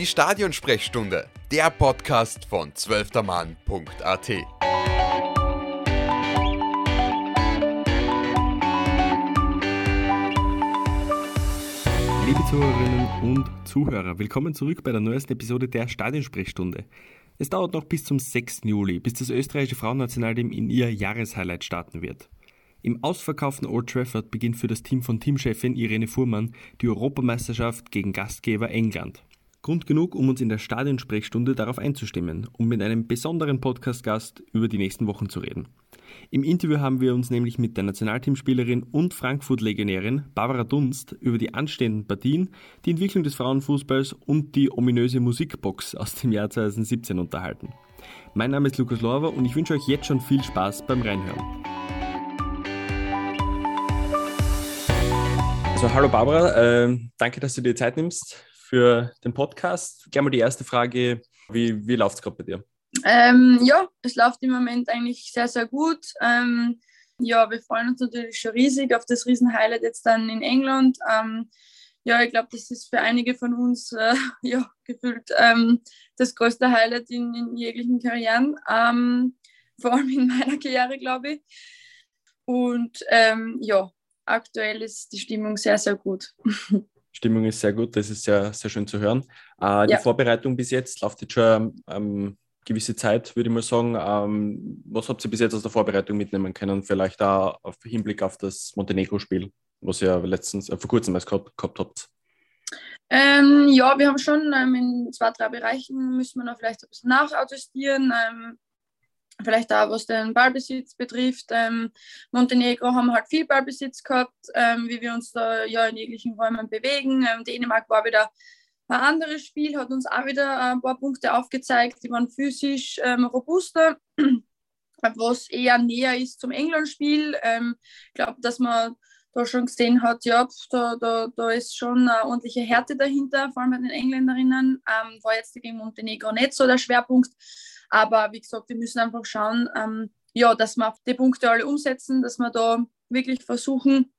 Die Stadionsprechstunde, der Podcast von zwölftermann.at. Liebe Zuhörerinnen und Zuhörer, willkommen zurück bei der neuesten Episode der Stadionsprechstunde. Es dauert noch bis zum 6. Juli, bis das österreichische Frauennationalteam in ihr Jahreshighlight starten wird. Im ausverkauften Old Trafford beginnt für das Team von Teamchefin Irene Fuhrmann die Europameisterschaft gegen Gastgeber England. Grund genug, um uns in der Stadionsprechstunde darauf einzustimmen und mit einem besonderen Podcast-Gast über die nächsten Wochen zu reden. Im Interview haben wir uns nämlich mit der Nationalteamspielerin und Frankfurt-Legionärin Barbara Dunst über die anstehenden Partien, die Entwicklung des Frauenfußballs und die ominöse Musikbox aus dem Jahr 2017 unterhalten. Mein Name ist Lukas Lorber und ich wünsche euch jetzt schon viel Spaß beim Reinhören. Also hallo Barbara, äh, danke, dass du dir Zeit nimmst für den Podcast. Gerne mal die erste Frage, wie, wie läuft es gerade bei dir? Ähm, ja, es läuft im Moment eigentlich sehr, sehr gut. Ähm, ja, wir freuen uns natürlich schon riesig auf das Riesen-Highlight jetzt dann in England. Ähm, ja, ich glaube, das ist für einige von uns äh, ja, gefühlt ähm, das größte Highlight in, in jeglichen Karrieren, ähm, vor allem in meiner Karriere, glaube ich. Und ähm, ja, aktuell ist die Stimmung sehr, sehr gut. Stimmung ist sehr gut, das ist sehr, sehr schön zu hören. Äh, die ja. Vorbereitung bis jetzt läuft jetzt schon ähm, gewisse Zeit, würde ich mal sagen. Ähm, was habt ihr bis jetzt aus der Vorbereitung mitnehmen können? Vielleicht auch auf Hinblick auf das Montenegro-Spiel, was ihr letztens, äh, vor kurzem erst gehabt, gehabt habt. Ähm, ja, wir haben schon ähm, in zwei, drei Bereichen müssen wir noch vielleicht ein bisschen nachadjustieren. Vielleicht auch was den Ballbesitz betrifft. Ähm, Montenegro haben halt viel Ballbesitz gehabt, ähm, wie wir uns da ja in jeglichen Räumen bewegen. Ähm, Dänemark war wieder ein anderes Spiel, hat uns auch wieder ein paar Punkte aufgezeigt, die waren physisch ähm, robuster, was eher näher ist zum England-Spiel. Ähm, ich glaube, dass man da schon gesehen hat, ja, da, da, da ist schon eine ordentliche Härte dahinter, vor allem bei den Engländerinnen. Ähm, war jetzt gegen Montenegro nicht so der Schwerpunkt. Aber wie gesagt, wir müssen einfach schauen, ähm, ja, dass wir die Punkte alle umsetzen, dass wir da wirklich versuchen,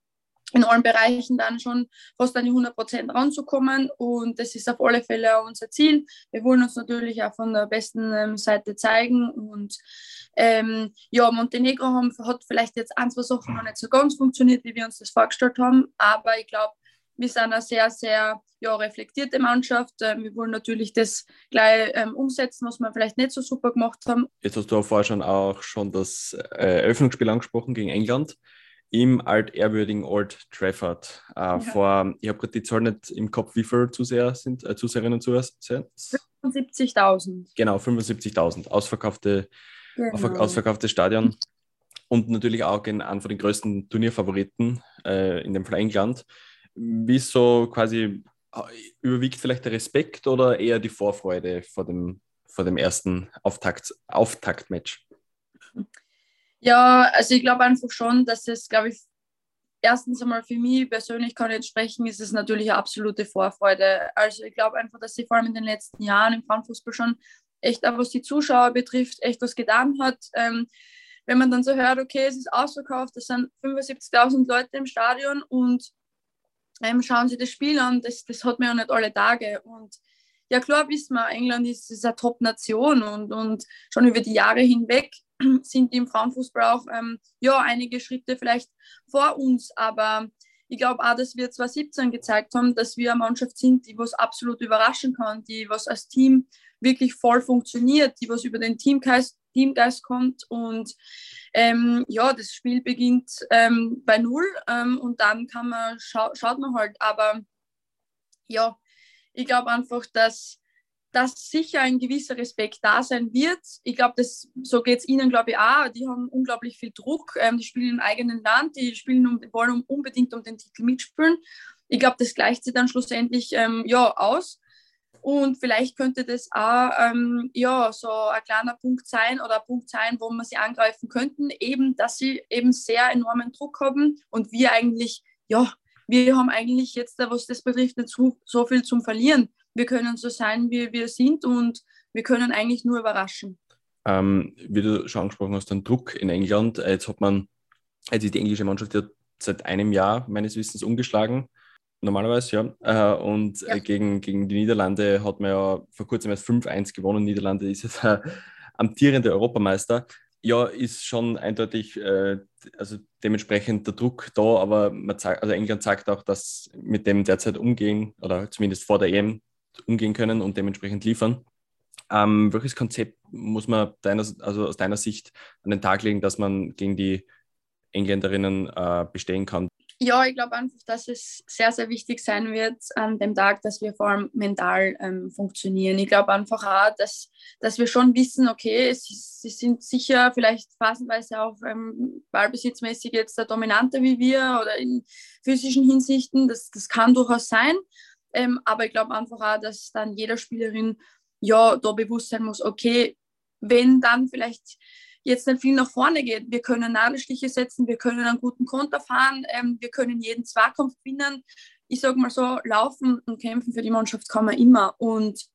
in allen Bereichen dann schon fast an die 100 Prozent ranzukommen. Und das ist auf alle Fälle auch unser Ziel. Wir wollen uns natürlich auch von der besten ähm, Seite zeigen. Und ähm, ja, Montenegro haben, hat vielleicht jetzt ein, zwei Sachen noch nicht so ganz funktioniert, wie wir uns das vorgestellt haben. Aber ich glaube, wir sind eine sehr, sehr ja, reflektierte Mannschaft. Ähm, wir wollen natürlich das gleich ähm, umsetzen, was wir vielleicht nicht so super gemacht haben. Jetzt hast du auch vorher schon auch schon das äh, Eröffnungsspiel angesprochen gegen England im altehrwürdigen Old Trafford. Äh, ja. vor, ich habe gerade die Zahl nicht im Kopf, wie viele Zuseher sind, äh, Zuseherinnen und Zuseher sind 75.000. Genau, 75.000. Ausverkaufte, genau. ausverkaufte Stadion. Und natürlich auch in einem von den größten Turnierfavoriten, äh, in dem Fall England. Wie so quasi äh, überwiegt vielleicht der Respekt oder eher die Vorfreude vor dem, vor dem ersten Auftakt, Auftaktmatch? Ja, also ich glaube einfach schon, dass es, glaube ich, erstens einmal für mich persönlich kann ich jetzt sprechen, ist es natürlich eine absolute Vorfreude. Also ich glaube einfach, dass sie vor allem in den letzten Jahren im Frauenfußball schon echt, auch was die Zuschauer betrifft, echt was getan hat. Ähm, wenn man dann so hört, okay, es ist ausverkauft, es sind 75.000 Leute im Stadion und ähm, schauen Sie das Spiel an, das, das hat man ja nicht alle Tage. Und ja, klar wissen wir, England ist, ist eine Top-Nation und, und schon über die Jahre hinweg sind die im Frauenfußball auch ähm, ja, einige Schritte vielleicht vor uns, aber ich glaube auch, dass wir 2017 gezeigt haben, dass wir eine Mannschaft sind, die was absolut überraschen kann, die was als Team wirklich voll funktioniert, die was über den Teamgeist, Teamgeist kommt und ähm, ja, das Spiel beginnt ähm, bei Null ähm, und dann kann man, scha schaut man halt. Aber ja, ich glaube einfach, dass, dass sicher ein gewisser Respekt da sein wird. Ich glaube, so geht es ihnen, glaube ich, auch. Die haben unglaublich viel Druck. Ähm, die spielen im eigenen Land, die spielen um, wollen unbedingt um den Titel mitspielen. Ich glaube, das gleicht sie dann schlussendlich ähm, ja, aus. Und vielleicht könnte das auch ähm, ja, so ein kleiner Punkt sein oder ein Punkt sein, wo wir sie angreifen könnten, eben, dass sie eben sehr enormen Druck haben und wir eigentlich, ja, wir haben eigentlich jetzt, was das betrifft, nicht so, so viel zum Verlieren. Wir können so sein, wie wir sind und wir können eigentlich nur überraschen. Ähm, wie du schon angesprochen hast, den Druck in England. Jetzt hat man, jetzt ist die englische Mannschaft ja seit einem Jahr meines Wissens umgeschlagen Normalerweise, ja. Äh, und ja. gegen, gegen die Niederlande hat man ja vor kurzem erst 5-1 gewonnen. Niederlande ist jetzt der amtierende Europameister. Ja, ist schon eindeutig, äh, also dementsprechend der Druck da, aber man zeigt, also England sagt auch, dass mit dem derzeit umgehen oder zumindest vor der EM umgehen können und dementsprechend liefern. Ähm, welches Konzept muss man deiner, also aus deiner Sicht an den Tag legen, dass man gegen die Engländerinnen äh, bestehen kann? Ja, ich glaube einfach, dass es sehr, sehr wichtig sein wird an dem Tag, dass wir vor allem mental ähm, funktionieren. Ich glaube einfach auch, dass, dass wir schon wissen, okay, sie, sind sicher vielleicht phasenweise auch ähm, ballbesitzmäßig jetzt der Dominante wie wir oder in physischen Hinsichten. Das, das kann durchaus sein. Ähm, aber ich glaube einfach auch, dass dann jeder Spielerin ja da bewusst sein muss, okay, wenn dann vielleicht jetzt nicht viel nach vorne geht. Wir können Nadelstiche setzen, wir können einen guten Konter fahren, ähm, wir können jeden Zweikampf gewinnen. Ich sage mal so, laufen und kämpfen für die Mannschaft kann man immer. Und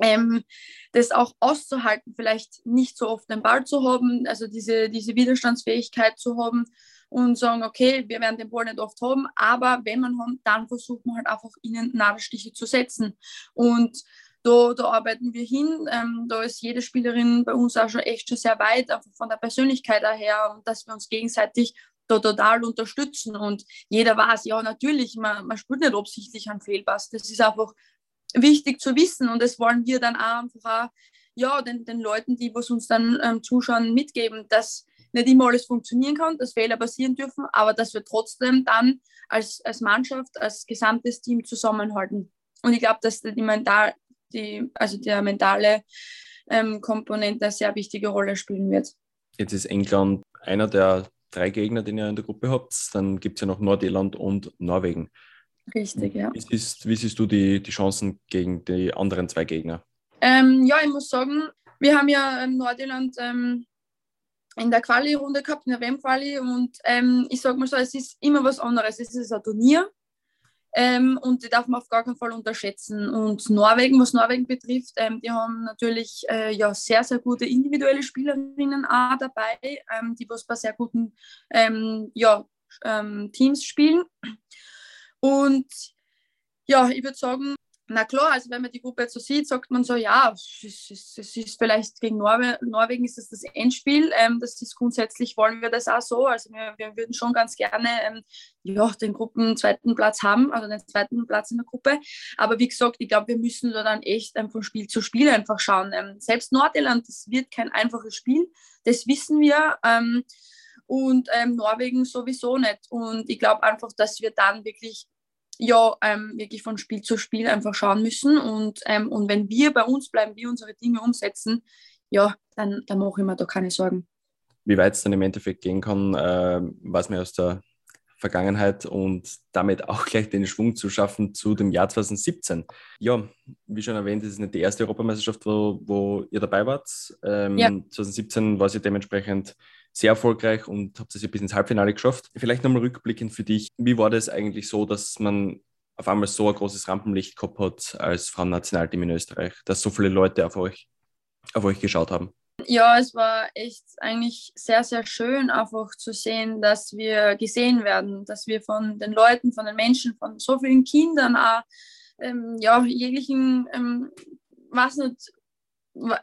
ähm, das auch auszuhalten, vielleicht nicht so oft den Ball zu haben, also diese, diese Widerstandsfähigkeit zu haben und sagen, okay, wir werden den Ball nicht oft haben, aber wenn man haben, dann versucht man halt einfach ihnen Nadelstiche zu setzen. Und da, da arbeiten wir hin. Ähm, da ist jede Spielerin bei uns auch schon echt schon sehr weit, einfach von der Persönlichkeit her und dass wir uns gegenseitig da total unterstützen. Und jeder weiß, ja, natürlich, man, man spielt nicht absichtlich einen Fehlpass. Das ist einfach wichtig zu wissen und das wollen wir dann auch einfach auch, ja, den, den Leuten, die was uns dann ähm, zuschauen, mitgeben, dass nicht immer alles funktionieren kann, dass Fehler passieren dürfen, aber dass wir trotzdem dann als, als Mannschaft, als gesamtes Team zusammenhalten. Und ich glaube, dass die, mental, die, also der mentale ähm, Komponente eine sehr wichtige Rolle spielen wird. Jetzt ist England einer der drei Gegner, den ihr in der Gruppe habt. Dann gibt es ja noch Nordirland und Norwegen. Richtig, ja. Wie siehst, wie siehst du die, die Chancen gegen die anderen zwei Gegner? Ähm, ja, ich muss sagen, wir haben ja ähm, Nordirland ähm, in der Quali-Runde gehabt, in der WM-Quali und ähm, ich sage mal so, es ist immer was anderes. Es ist ein Turnier ähm, und die darf man auf gar keinen Fall unterschätzen. Und Norwegen, was Norwegen betrifft, ähm, die haben natürlich äh, ja, sehr, sehr gute individuelle Spielerinnen auch dabei, ähm, die was bei sehr guten ähm, ja, ähm, Teams spielen. Und ja, ich würde sagen, na klar, also wenn man die Gruppe jetzt so sieht, sagt man so, ja, es ist, es ist vielleicht gegen Norwe Norwegen ist das, das Endspiel. Ähm, das ist grundsätzlich, wollen wir das auch so. Also wir, wir würden schon ganz gerne ähm, ja, den Gruppen zweiten Platz haben, also den zweiten Platz in der Gruppe. Aber wie gesagt, ich glaube, wir müssen da dann echt ähm, von Spiel zu Spiel einfach schauen. Ähm, selbst Nordirland, das wird kein einfaches Spiel, das wissen wir. Ähm, und ähm, Norwegen sowieso nicht. Und ich glaube einfach, dass wir dann wirklich ja, ähm, wirklich von Spiel zu Spiel einfach schauen müssen. Und, ähm, und wenn wir bei uns bleiben, wir unsere Dinge umsetzen, ja, dann, dann mache ich mir da keine Sorgen. Wie weit es dann im Endeffekt gehen kann, äh, weiß man aus der Vergangenheit und damit auch gleich den Schwung zu schaffen zu dem Jahr 2017. Ja, wie schon erwähnt, ist nicht die erste Europameisterschaft, wo, wo ihr dabei wart. Ähm, ja. 2017 war sie dementsprechend sehr erfolgreich und habt es ja bis ins Halbfinale geschafft. Vielleicht nochmal rückblickend für dich, wie war das eigentlich so, dass man auf einmal so ein großes Rampenlicht gehabt hat als Frauennationalteam in Österreich, dass so viele Leute auf euch, auf euch geschaut haben? Ja, es war echt eigentlich sehr, sehr schön, einfach zu sehen, dass wir gesehen werden, dass wir von den Leuten, von den Menschen, von so vielen Kindern auch, ähm, ja, jeglichen, ähm, was nicht,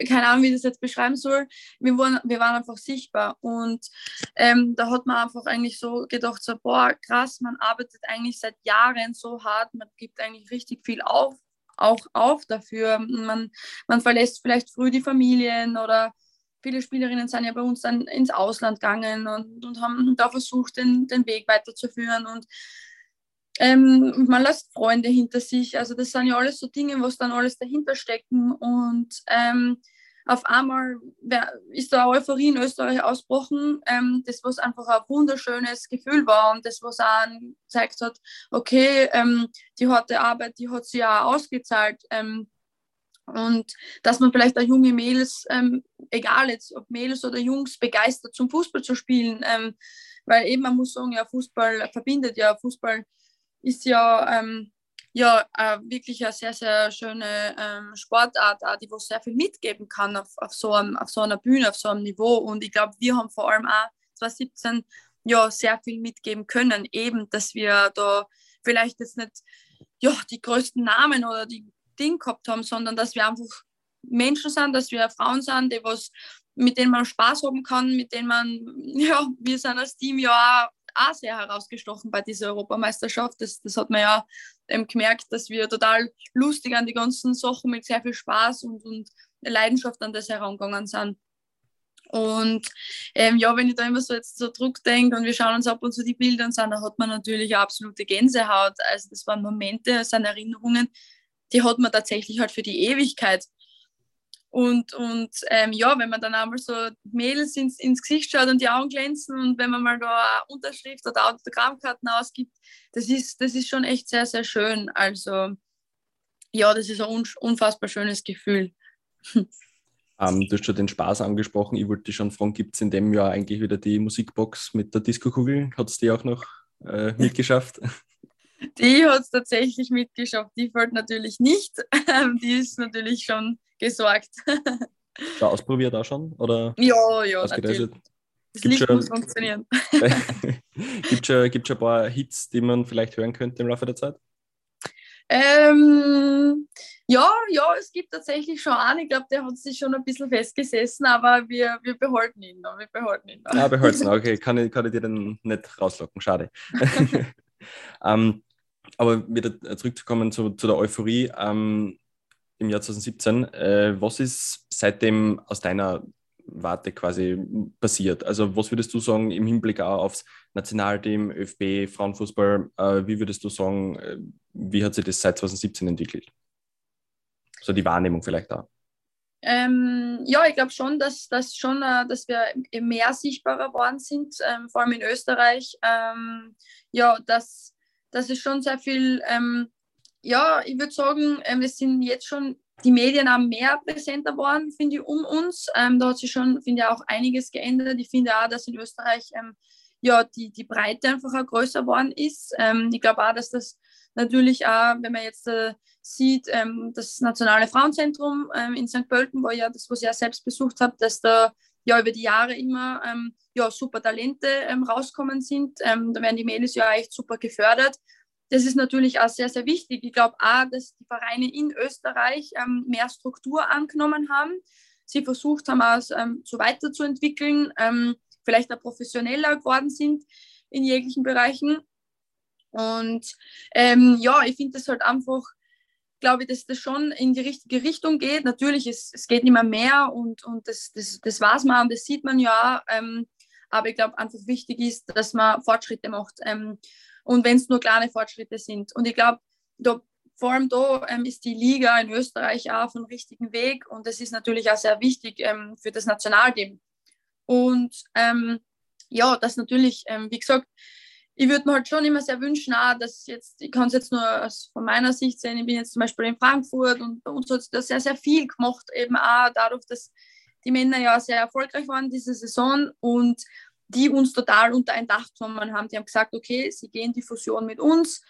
keine Ahnung, wie ich das jetzt beschreiben soll, wir waren, wir waren einfach sichtbar. Und ähm, da hat man einfach eigentlich so gedacht, so, boah, krass, man arbeitet eigentlich seit Jahren so hart, man gibt eigentlich richtig viel auf, auch auf dafür. Man, man verlässt vielleicht früh die Familien oder viele Spielerinnen sind ja bei uns dann ins Ausland gegangen und, und haben da versucht, den, den Weg weiterzuführen. Und ähm, man lässt Freunde hinter sich. Also das sind ja alles so Dinge, was dann alles dahinter stecken. Und ähm, auf einmal ist da Euphorie in Österreich ausgebrochen, ähm, das was einfach ein wunderschönes Gefühl war und das was auch gezeigt hat, okay, ähm, die harte Arbeit, die hat sich auch ausgezahlt. Ähm, und dass man vielleicht auch junge Mädels, ähm, egal jetzt ob Mädels oder Jungs, begeistert zum Fußball zu spielen. Weil eben man muss sagen, ja, Fußball verbindet ja, Fußball ist ja, ähm, ja äh, wirklich eine sehr, sehr schöne ähm, Sportart, auch, die wo sehr viel mitgeben kann auf, auf, so einem, auf so einer Bühne, auf so einem Niveau. Und ich glaube, wir haben vor allem auch 2017 ja sehr viel mitgeben können, eben, dass wir da vielleicht jetzt nicht ja, die größten Namen oder die Dinge gehabt haben, sondern dass wir einfach Menschen sind, dass wir Frauen sind, die was, mit denen man Spaß haben kann, mit denen man, ja, wir sind als Team ja auch sehr herausgestochen bei dieser Europameisterschaft. Das, das hat man ja ähm, gemerkt, dass wir total lustig an die ganzen Sachen mit sehr viel Spaß und, und Leidenschaft an das herangegangen sind. Und ähm, ja, wenn ich da immer so jetzt so zurückdenke und wir schauen uns ab und zu die Bilder an, dann hat man natürlich absolute Gänsehaut. Also das waren Momente, das sind Erinnerungen, die hat man tatsächlich halt für die Ewigkeit. Und, und ähm, ja, wenn man dann einmal so Mädels ins, ins Gesicht schaut und die Augen glänzen und wenn man mal da eine Unterschrift oder Autogrammkarten ausgibt, das ist, das ist schon echt sehr, sehr schön. Also ja, das ist ein unfassbar schönes Gefühl. Ähm, du hast schon den Spaß angesprochen. Ich wollte dich schon fragen, gibt es in dem Jahr eigentlich wieder die Musikbox mit der Disco-Kugel? Hat es die auch noch äh, mitgeschafft? Die hat es tatsächlich mitgeschafft. Die fällt natürlich nicht. die ist natürlich schon gesorgt. Schon ausprobiert auch schon? Oder ja, ja, natürlich. Das gibt Licht schon, muss funktionieren. gibt es schon, schon ein paar Hits, die man vielleicht hören könnte im Laufe der Zeit? Ähm, ja, ja, es gibt tatsächlich schon einen. Ich glaube, der hat sich schon ein bisschen festgesessen, aber wir, wir behalten ihn noch. Wir behalten ihn noch. Ja, behalten. Okay, kann ich, kann ich dir dann nicht rauslocken. Schade. ähm, aber wieder zurückzukommen zu, zu der Euphorie ähm, im Jahr 2017. Äh, was ist seitdem aus deiner Warte quasi passiert? Also was würdest du sagen im Hinblick auch aufs Nationalteam, ÖFB, Frauenfußball, äh, wie würdest du sagen, äh, wie hat sich das seit 2017 entwickelt? So die Wahrnehmung vielleicht auch. Ähm, ja, ich glaube schon, dass, dass, schon, äh, dass wir mehr sichtbarer geworden sind, ähm, vor allem in Österreich. Ähm, ja, dass, dass es schon sehr viel, ähm, ja, ich würde sagen, ähm, es sind jetzt schon die Medien auch mehr präsenter geworden, finde ich, um uns. Ähm, da hat sich schon, finde ich, auch einiges geändert. Ich finde auch, dass in Österreich ähm, ja, die, die Breite einfach auch größer geworden ist. Ähm, ich glaube auch, dass das natürlich auch, wenn man jetzt äh, sieht, ähm, das Nationale Frauenzentrum ähm, in St. Pölten, wo ja das, was ich ja selbst besucht habe, dass da ja über die Jahre immer ähm, ja, super Talente rauskommen sind. da werden die Mädels ja echt super gefördert das ist natürlich auch sehr, sehr wichtig. Ich glaube auch, dass die Vereine in Österreich ähm, mehr Struktur angenommen haben. Sie versucht haben, es ähm, so weiterzuentwickeln, ähm, vielleicht auch professioneller geworden sind in jeglichen Bereichen. Und ähm, ja, ich finde das halt einfach, glaube ich, dass das schon in die richtige Richtung geht. Natürlich, es, es geht immer mehr und, und das, das, das weiß man und das sieht man ja. Ähm, aber ich glaube, einfach wichtig ist, dass man Fortschritte macht. Ähm, und wenn es nur kleine Fortschritte sind. Und ich glaube, vor allem da ähm, ist die Liga in Österreich auch auf dem richtigen Weg und das ist natürlich auch sehr wichtig ähm, für das Nationalteam. Und ähm, ja, das natürlich, ähm, wie gesagt, ich würde mir halt schon immer sehr wünschen, auch, dass jetzt, ich kann es jetzt nur von meiner Sicht sehen, ich bin jetzt zum Beispiel in Frankfurt und bei uns hat es da sehr, sehr viel gemacht, eben auch dadurch, dass die Männer ja sehr erfolgreich waren diese Saison und die uns total unter ein Dach genommen haben. Die haben gesagt, okay, sie gehen die Fusion mit uns.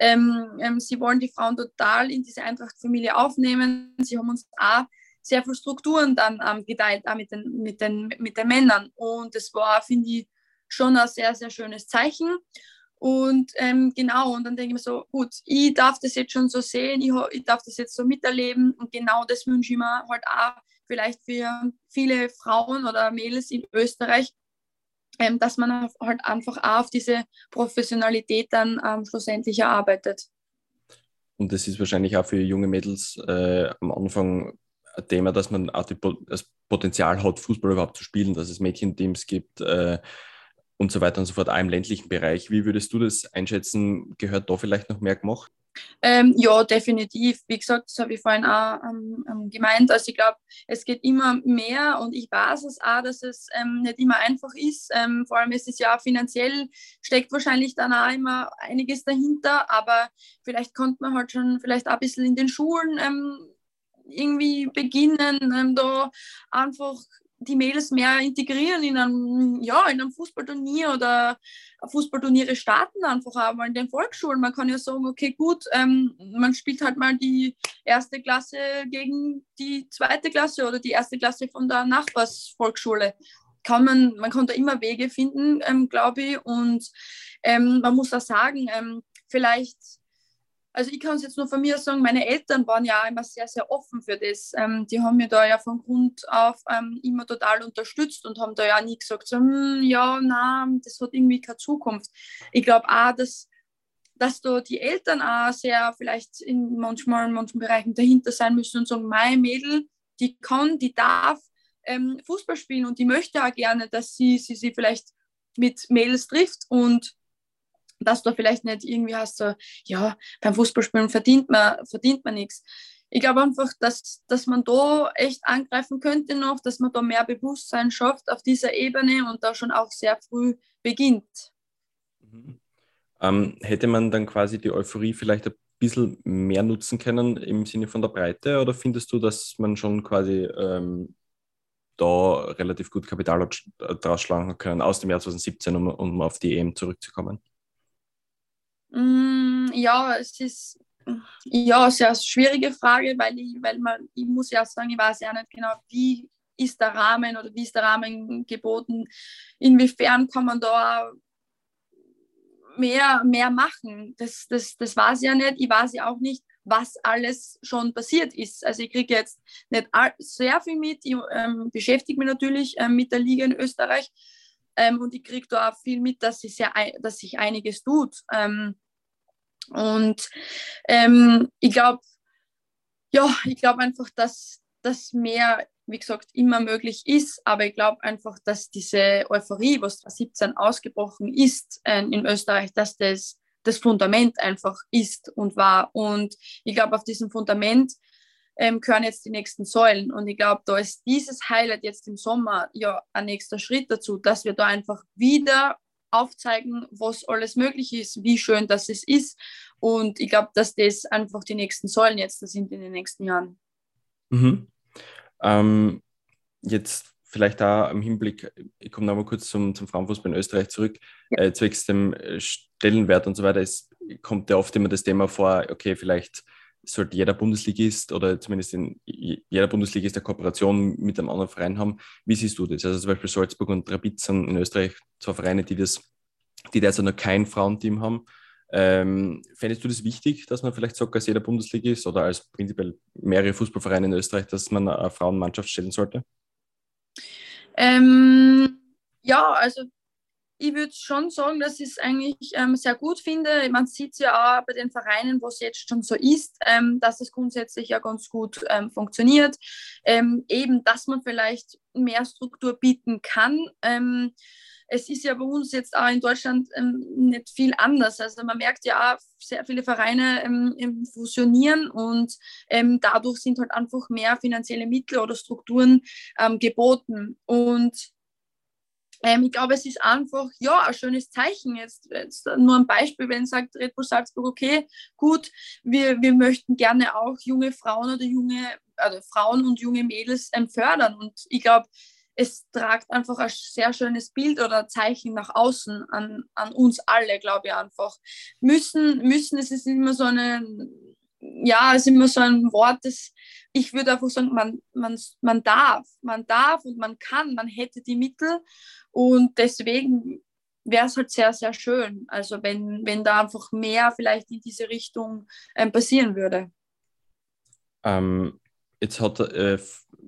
Ähm, ähm, sie wollen die Frauen total in diese Eintracht-Familie aufnehmen. Sie haben uns auch sehr viele Strukturen dann ähm, geteilt, auch mit den, mit, den, mit den Männern. Und das war, finde ich, schon ein sehr, sehr schönes Zeichen. Und ähm, genau, und dann denke ich mir so, gut, ich darf das jetzt schon so sehen, ich, ich darf das jetzt so miterleben. Und genau das wünsche ich mir halt auch vielleicht für viele Frauen oder Mädels in Österreich, ähm, dass man halt einfach auch auf diese Professionalität dann ähm, schlussendlich erarbeitet. Und das ist wahrscheinlich auch für junge Mädels äh, am Anfang ein Thema, dass man auch die, das Potenzial hat, Fußball überhaupt zu spielen, dass es Mädchenteams gibt äh, und so weiter und so fort, auch im ländlichen Bereich. Wie würdest du das einschätzen? Gehört da vielleicht noch mehr gemacht? Ähm, ja, definitiv. Wie gesagt, das habe ich vorhin auch ähm, ähm gemeint. Also ich glaube, es geht immer mehr und ich weiß es auch, dass es ähm, nicht immer einfach ist. Ähm, vor allem ist es ja finanziell, steckt wahrscheinlich dann auch immer einiges dahinter, aber vielleicht konnte man halt schon vielleicht auch ein bisschen in den Schulen ähm, irgendwie beginnen, da einfach die Mädels mehr integrieren in einem, ja, in einem Fußballturnier oder Fußballturniere starten einfach auch mal in den Volksschulen. Man kann ja sagen, okay, gut, ähm, man spielt halt mal die erste Klasse gegen die zweite Klasse oder die erste Klasse von der Nachbarsvolksschule. Kann man, man kann da immer Wege finden, ähm, glaube ich. Und ähm, man muss auch sagen, ähm, vielleicht also ich kann es jetzt nur von mir sagen, meine Eltern waren ja immer sehr, sehr offen für das. Ähm, die haben mir da ja von Grund auf ähm, immer total unterstützt und haben da ja nie gesagt, so, hm, ja, nein, das hat irgendwie keine Zukunft. Ich glaube auch, dass, dass da die Eltern auch sehr vielleicht in manchmal in manchen Bereichen dahinter sein müssen und sagen, mein Mädel, die kann, die darf ähm, Fußball spielen und die möchte auch gerne, dass sie, sie sie vielleicht mit Mädels trifft und dass du vielleicht nicht irgendwie hast, so, ja, beim Fußballspielen verdient man, verdient man nichts. Ich glaube einfach, dass, dass man da echt angreifen könnte noch, dass man da mehr Bewusstsein schafft auf dieser Ebene und da schon auch sehr früh beginnt. Mhm. Ähm, hätte man dann quasi die Euphorie vielleicht ein bisschen mehr nutzen können im Sinne von der Breite oder findest du, dass man schon quasi ähm, da relativ gut Kapital draus schlagen können aus dem Jahr 2017, um, um auf die EM zurückzukommen? Mm, ja, es ist ja eine sehr schwierige Frage, weil ich, weil man, ich muss ja sagen, ich weiß ja nicht genau, wie ist der Rahmen oder wie ist der Rahmen geboten, inwiefern kann man da mehr, mehr machen. Das, das, das weiß ich ja nicht. Ich weiß ja auch nicht, was alles schon passiert ist. Also ich kriege jetzt nicht sehr viel mit. Ich ähm, beschäftige mich natürlich ähm, mit der Liga in Österreich ähm, und ich kriege da auch viel mit, dass sich, sehr, dass sich einiges tut. Ähm, und ähm, ich glaube, ja, ich glaube einfach, dass das mehr, wie gesagt, immer möglich ist. Aber ich glaube einfach, dass diese Euphorie, was 2017 ausgebrochen ist äh, in Österreich, dass das das Fundament einfach ist und war. Und ich glaube, auf diesem Fundament ähm, gehören jetzt die nächsten Säulen. Und ich glaube, da ist dieses Highlight jetzt im Sommer ja ein nächster Schritt dazu, dass wir da einfach wieder aufzeigen, was alles möglich ist, wie schön das es ist. Und ich glaube, dass das einfach die nächsten Säulen jetzt sind in den nächsten Jahren. Mhm. Ähm, jetzt vielleicht da im Hinblick, ich komme nochmal kurz zum, zum Frauenfußball in Österreich zurück, ja. äh, zwecks dem Stellenwert und so weiter, es kommt ja oft immer das Thema vor, okay, vielleicht sollte jeder Bundesligist oder zumindest in jeder Bundesligist eine Kooperation mit einem anderen Verein haben. Wie siehst du das? Also zum Beispiel Salzburg und Rapid sind in Österreich zwei Vereine, die das, die derzeit noch kein Frauenteam haben. Ähm, fändest du das wichtig, dass man vielleicht sagt, als jeder Bundesligist oder als prinzipiell mehrere Fußballvereine in Österreich, dass man eine Frauenmannschaft stellen sollte? Ähm, ja, also ich würde schon sagen, dass ich es eigentlich ähm, sehr gut finde. Man sieht es ja auch bei den Vereinen, wo es jetzt schon so ist, ähm, dass es grundsätzlich ja ganz gut ähm, funktioniert. Ähm, eben, dass man vielleicht mehr Struktur bieten kann. Ähm, es ist ja bei uns jetzt auch in Deutschland ähm, nicht viel anders. Also man merkt ja auch, sehr viele Vereine fusionieren und dadurch sind halt einfach mehr finanzielle Mittel oder Strukturen geboten. Und ähm, ich glaube, es ist einfach, ja, ein schönes Zeichen. Jetzt, jetzt nur ein Beispiel, wenn sagt Red Bull Salzburg, okay, gut, wir, wir möchten gerne auch junge Frauen oder junge, also Frauen und junge Mädels ähm, fördern. Und ich glaube, es tragt einfach ein sehr schönes Bild oder Zeichen nach außen an, an uns alle, glaube ich einfach. Müssen, müssen, es ist immer so eine, ja, es ist immer so ein Wort, das ich würde einfach sagen, man, man, man darf, man darf und man kann, man hätte die Mittel und deswegen wäre es halt sehr, sehr schön, also wenn, wenn da einfach mehr vielleicht in diese Richtung ähm, passieren würde. Ähm, jetzt hat äh,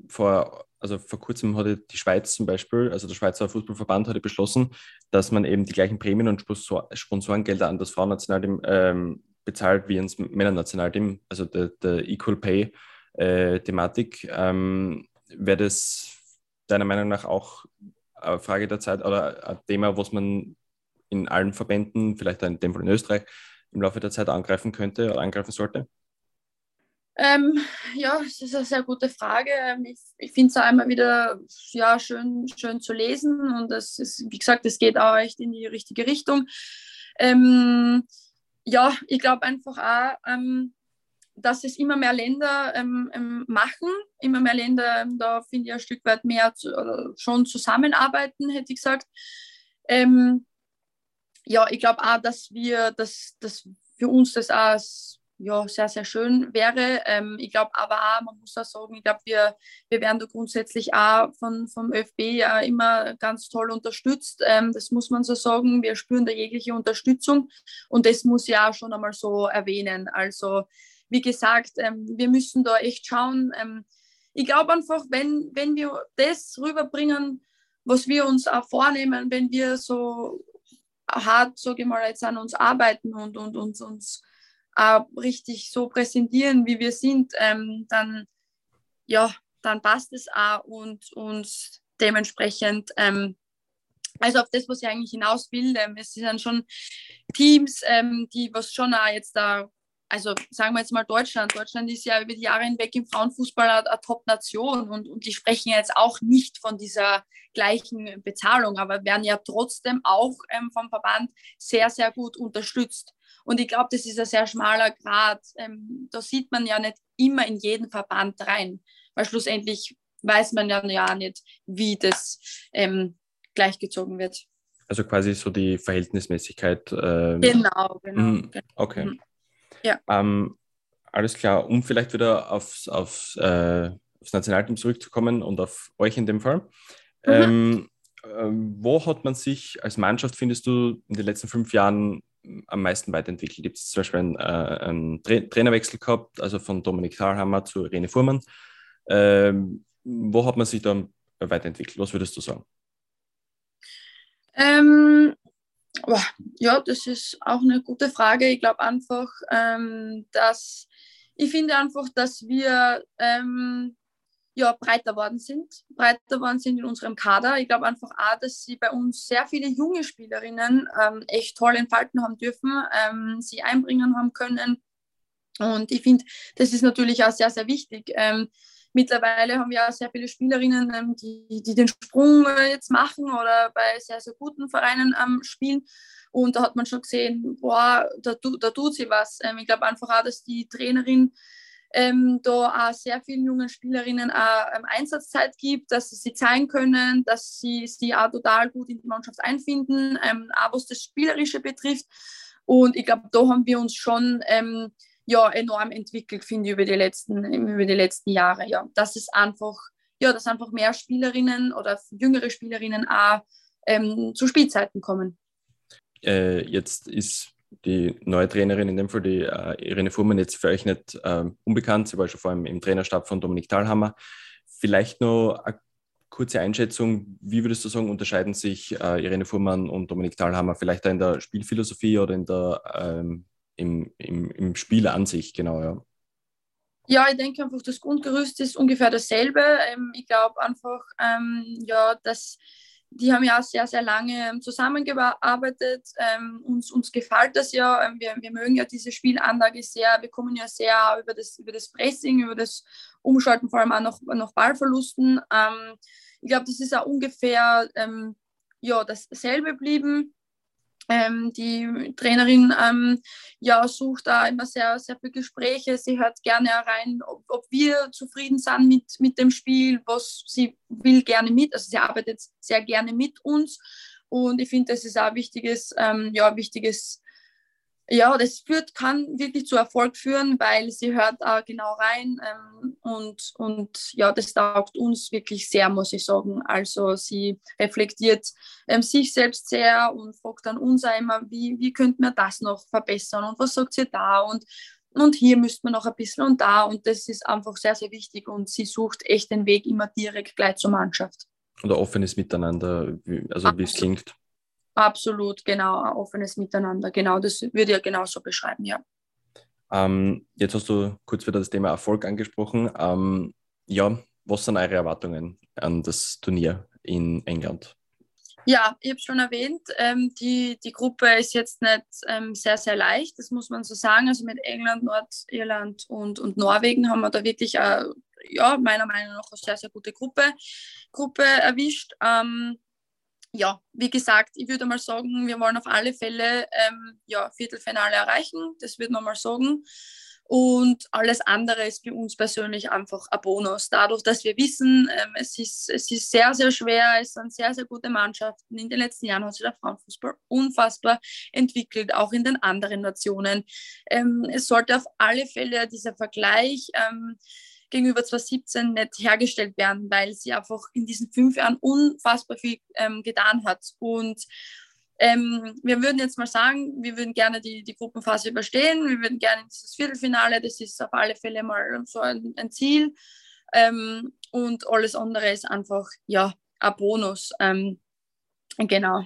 vor, also vor kurzem hatte die Schweiz zum Beispiel, also der Schweizer Fußballverband hatte beschlossen, dass man eben die gleichen Prämien und Sponsorengelder an das Frauennationalteam ähm, bezahlt wie ans Männernationalteam, also der, der Equal Pay äh, Thematik. Ähm, Wäre das deiner Meinung nach auch eine Frage der Zeit oder ein Thema, was man in allen Verbänden, vielleicht in dem Fall in Österreich, im Laufe der Zeit angreifen könnte oder angreifen sollte? Ähm, ja, das ist eine sehr gute Frage. Ähm, ich, ich finde es auch immer wieder ja, schön, schön zu lesen und es ist, wie gesagt, es geht auch echt in die richtige Richtung. Ähm, ja, ich glaube einfach auch, ähm, dass es immer mehr Länder ähm, ähm, machen, immer mehr Länder ähm, da finde ich ein Stück weit mehr zu, schon zusammenarbeiten, hätte ich gesagt. Ähm, ja, ich glaube auch, dass wir, dass, dass für uns das auch ja, sehr, sehr schön wäre. Ähm, ich glaube aber auch, man muss auch sagen, ich glaube, wir, wir werden da grundsätzlich auch von, vom ÖFB ja immer ganz toll unterstützt. Ähm, das muss man so sagen. Wir spüren da jegliche Unterstützung und das muss ich auch schon einmal so erwähnen. Also, wie gesagt, ähm, wir müssen da echt schauen. Ähm, ich glaube einfach, wenn, wenn wir das rüberbringen, was wir uns auch vornehmen, wenn wir so hart, sage ich mal, jetzt an uns arbeiten und, und, und uns äh, richtig so präsentieren, wie wir sind, ähm, dann, ja, dann passt es auch und, und dementsprechend, ähm, also auf das, was ich eigentlich hinaus will, ähm, es sind schon Teams, ähm, die was schon auch jetzt da, also sagen wir jetzt mal Deutschland, Deutschland ist ja über die Jahre hinweg im Frauenfußball eine, eine Top-Nation und, und die sprechen jetzt auch nicht von dieser gleichen Bezahlung, aber werden ja trotzdem auch ähm, vom Verband sehr, sehr gut unterstützt. Und ich glaube, das ist ein sehr schmaler Grad. Ähm, da sieht man ja nicht immer in jeden Verband rein, weil schlussendlich weiß man ja, ja nicht, wie das ähm, gleichgezogen wird. Also quasi so die Verhältnismäßigkeit. Ähm, genau, genau, mh, genau. Okay. Mh. Ja. Ähm, alles klar, um vielleicht wieder aufs, aufs, äh, aufs Nationalteam zurückzukommen und auf euch in dem Fall. Mhm. Ähm, ähm, wo hat man sich als Mannschaft, findest du, in den letzten fünf Jahren am meisten weiterentwickelt? Gibt es zum Beispiel einen, äh, einen Tra Trainerwechsel gehabt, also von Dominik Thalhammer zu Rene Fuhrmann? Ähm, wo hat man sich da weiterentwickelt? Was würdest du sagen? Ähm, ja, das ist auch eine gute Frage. Ich glaube einfach, ähm, dass ich finde einfach, dass wir ähm, ja, breiter worden sind, breiter worden sind in unserem Kader. Ich glaube einfach auch, dass sie bei uns sehr viele junge Spielerinnen ähm, echt toll entfalten haben dürfen, ähm, sie einbringen haben können. Und ich finde, das ist natürlich auch sehr, sehr wichtig. Ähm, mittlerweile haben wir auch sehr viele Spielerinnen, ähm, die, die den Sprung äh, jetzt machen oder bei sehr, sehr guten Vereinen ähm, spielen. Und da hat man schon gesehen, boah, da, da tut sie was. Ähm, ich glaube einfach auch, dass die Trainerin ähm, da auch sehr vielen jungen Spielerinnen auch ähm, Einsatzzeit gibt, dass sie sie zeigen können, dass sie sie auch total gut in die Mannschaft einfinden, ähm, auch was das Spielerische betrifft. Und ich glaube, da haben wir uns schon ähm, ja, enorm entwickelt, finde ich, über die letzten, über die letzten Jahre. Ja. Dass es einfach, ja, dass einfach mehr Spielerinnen oder jüngere Spielerinnen auch ähm, zu Spielzeiten kommen. Äh, jetzt ist die neue Trainerin, in dem Fall die äh, Irene Fuhrmann, jetzt für euch nicht äh, unbekannt. Sie war schon vor allem im Trainerstab von Dominik Thalhammer. Vielleicht noch eine kurze Einschätzung. Wie würdest du sagen, unterscheiden sich äh, Irene Fuhrmann und Dominik Thalhammer vielleicht in der Spielphilosophie oder in der, ähm, im, im, im Spiel an sich? Genau, ja. Ja, ich denke einfach, das Grundgerüst ist ungefähr dasselbe. Ähm, ich glaube einfach, ähm, ja, dass die haben ja auch sehr, sehr lange ähm, zusammengearbeitet. Ähm, uns, uns gefällt das ja. Ähm, wir, wir mögen ja diese Spielanlage sehr. Wir kommen ja sehr über das, über das Pressing, über das Umschalten, vor allem auch noch, noch Ballverlusten. Ähm, ich glaube, das ist auch ungefähr ähm, ja, dasselbe geblieben. Ähm, die Trainerin ähm, ja, sucht da immer sehr, sehr viele Gespräche. Sie hört gerne rein, ob, ob, wir zufrieden sind mit, mit dem Spiel, was sie will gerne mit. Also sie arbeitet sehr gerne mit uns. Und ich finde, das ist auch ein wichtiges, ähm, ja, wichtiges ja, das führt, kann wirklich zu Erfolg führen, weil sie hört auch genau rein ähm, und, und ja, das taugt uns wirklich sehr, muss ich sagen. Also sie reflektiert ähm, sich selbst sehr und fragt dann uns auch immer, wie, wie könnte man das noch verbessern und was sagt sie da und, und hier müsste man noch ein bisschen und da und das ist einfach sehr, sehr wichtig und sie sucht echt den Weg immer direkt gleich zur Mannschaft. Oder offenes Miteinander, also wie es klingt. Absolut, genau, ein offenes Miteinander. Genau, das würde ich genauso beschreiben, ja. Ähm, jetzt hast du kurz wieder das Thema Erfolg angesprochen. Ähm, ja, was sind eure Erwartungen an das Turnier in England? Ja, ich habe schon erwähnt, ähm, die, die Gruppe ist jetzt nicht ähm, sehr, sehr leicht, das muss man so sagen. Also mit England, Nordirland und, und Norwegen haben wir da wirklich, äh, ja, meiner Meinung nach eine sehr, sehr gute Gruppe, Gruppe erwischt. Ähm, ja, wie gesagt, ich würde mal sagen, wir wollen auf alle Fälle ähm, ja, Viertelfinale erreichen. Das würde man mal sagen. Und alles andere ist für uns persönlich einfach ein Bonus. Dadurch, dass wir wissen, ähm, es, ist, es ist sehr, sehr schwer, es sind sehr, sehr gute Mannschaften. In den letzten Jahren hat sich der Frauenfußball unfassbar entwickelt, auch in den anderen Nationen. Ähm, es sollte auf alle Fälle dieser Vergleich ähm, gegenüber 2017 nicht hergestellt werden, weil sie einfach in diesen fünf Jahren unfassbar viel ähm, getan hat. Und ähm, wir würden jetzt mal sagen, wir würden gerne die, die Gruppenphase überstehen, wir würden gerne dieses Viertelfinale, das ist auf alle Fälle mal so ein, ein Ziel. Ähm, und alles andere ist einfach, ja, ein Bonus. Ähm, genau.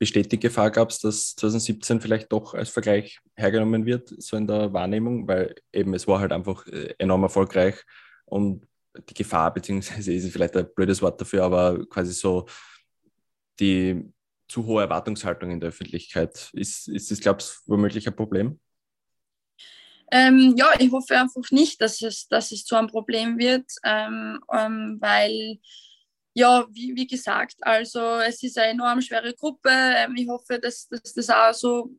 Besteht die Gefahr, gab es, dass 2017 vielleicht doch als Vergleich hergenommen wird, so in der Wahrnehmung, weil eben es war halt einfach äh, enorm erfolgreich und die Gefahr, beziehungsweise ist vielleicht ein blödes Wort dafür, aber quasi so die zu hohe Erwartungshaltung in der Öffentlichkeit. Ist, ist das, glaubst du, womöglich ein Problem? Ähm, ja, ich hoffe einfach nicht, dass es, dass es zu einem Problem wird, ähm, ähm, weil, ja, wie, wie, gesagt, also es ist eine enorm schwere Gruppe. Ähm, ich hoffe, dass, dass das auch so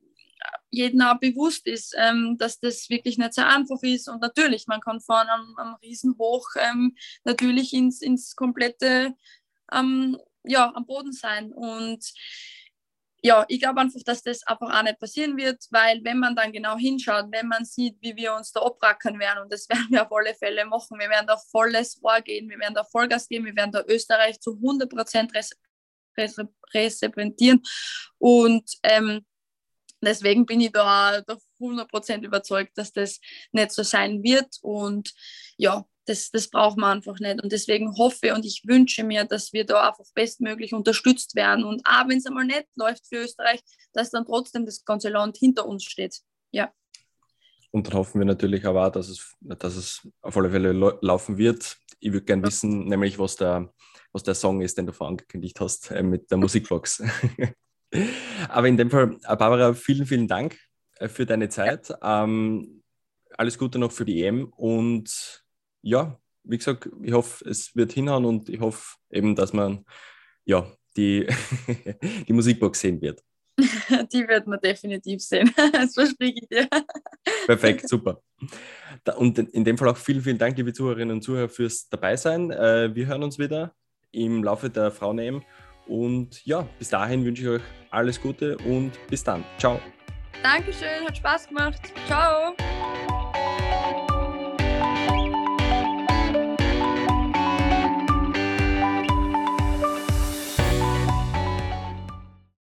jedem auch bewusst ist, ähm, dass das wirklich nicht so einfach ist. Und natürlich, man kann vorne am, am Riesenhoch ähm, natürlich ins, ins komplette ja, am Boden sein. Und ja, ich glaube einfach, dass das einfach auch nicht passieren wird, weil wenn man dann genau hinschaut, wenn man sieht, wie wir uns da abrackern werden, und das werden wir auf alle Fälle machen, wir werden da volles Ohr gehen, wir werden da Vollgas geben, wir werden da Österreich zu 100 Prozent repräsentieren. Und ähm, deswegen bin ich da, da 100 Prozent überzeugt, dass das nicht so sein wird. Und ja, das, das braucht man einfach nicht. Und deswegen hoffe und ich wünsche mir, dass wir da einfach bestmöglich unterstützt werden. Und auch wenn es einmal nicht läuft für Österreich, dass dann trotzdem das ganze Land hinter uns steht. Ja. Und dann hoffen wir natürlich aber auch, dass es, dass es auf alle Fälle laufen wird. Ich würde gerne wissen, nämlich was der, was der Song ist, den du vorangekündigt hast äh, mit der Musikbox. aber in dem Fall, äh, Barbara, vielen, vielen Dank äh, für deine Zeit. Ähm, alles Gute noch für die EM und ja, wie gesagt, ich hoffe, es wird hinhauen und ich hoffe eben, dass man ja, die, die Musikbox sehen wird. Die wird man definitiv sehen. Das verspreche ich dir. Perfekt, super. Und in dem Fall auch vielen, vielen Dank, liebe Zuhörerinnen und Zuhörer, fürs Dabeisein. Äh, wir hören uns wieder im Laufe der Frauen-EM. Und ja, bis dahin wünsche ich euch alles Gute und bis dann. Ciao. Dankeschön, hat Spaß gemacht. Ciao.